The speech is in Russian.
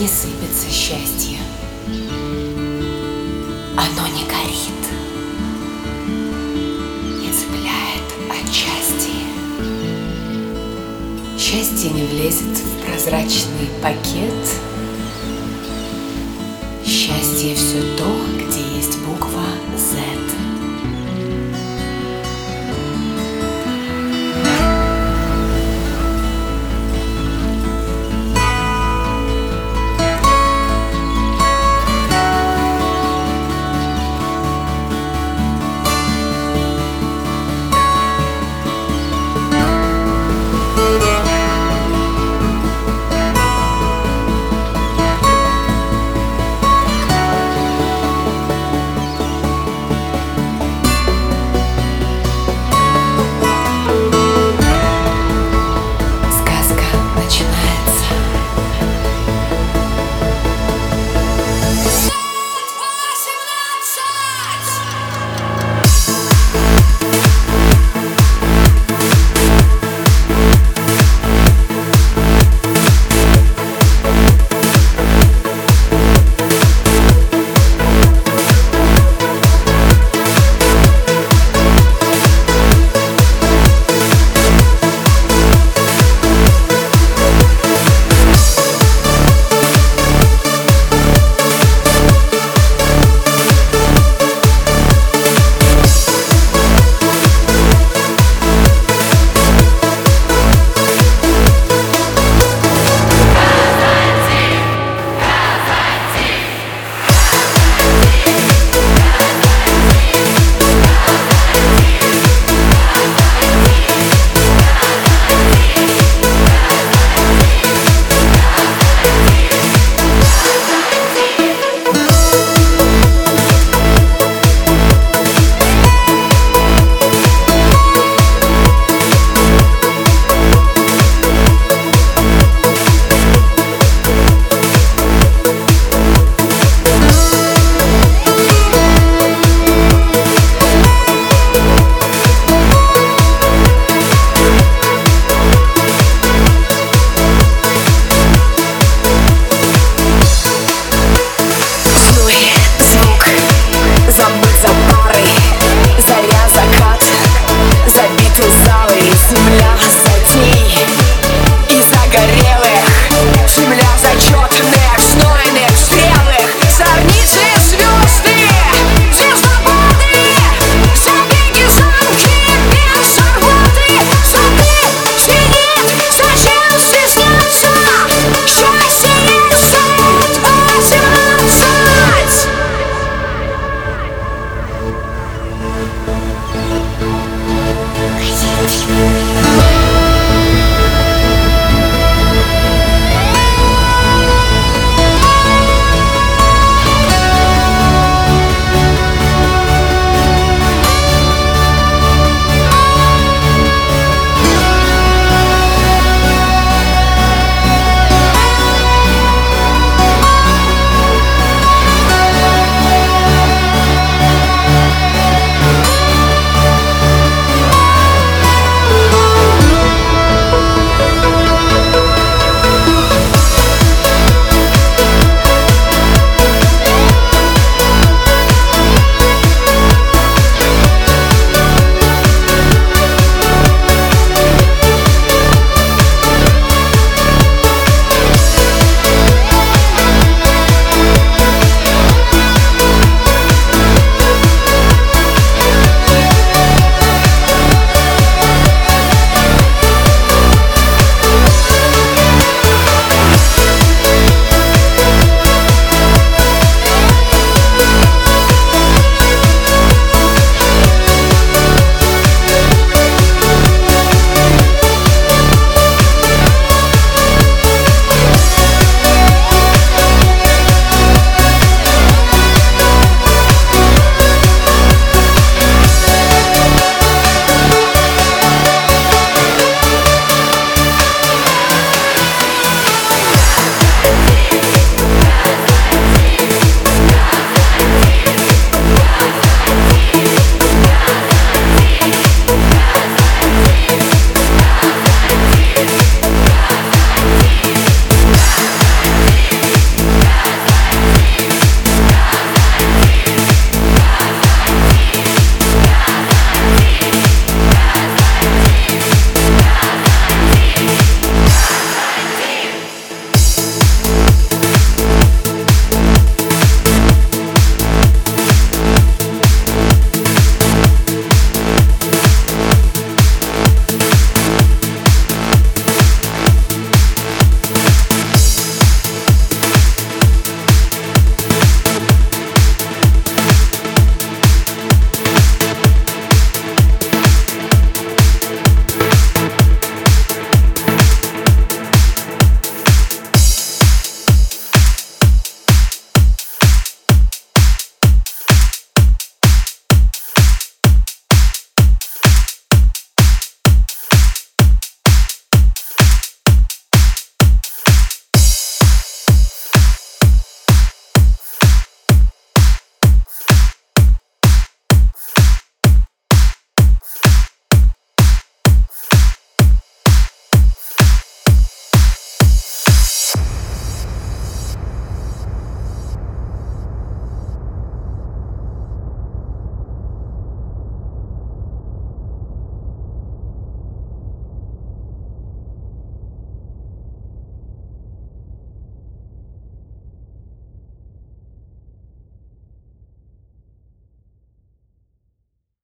не сыпется счастье. Оно не горит, не цепляет отчасти. Счастье не влезет в прозрачный пакет. Счастье все то, где есть буква Z.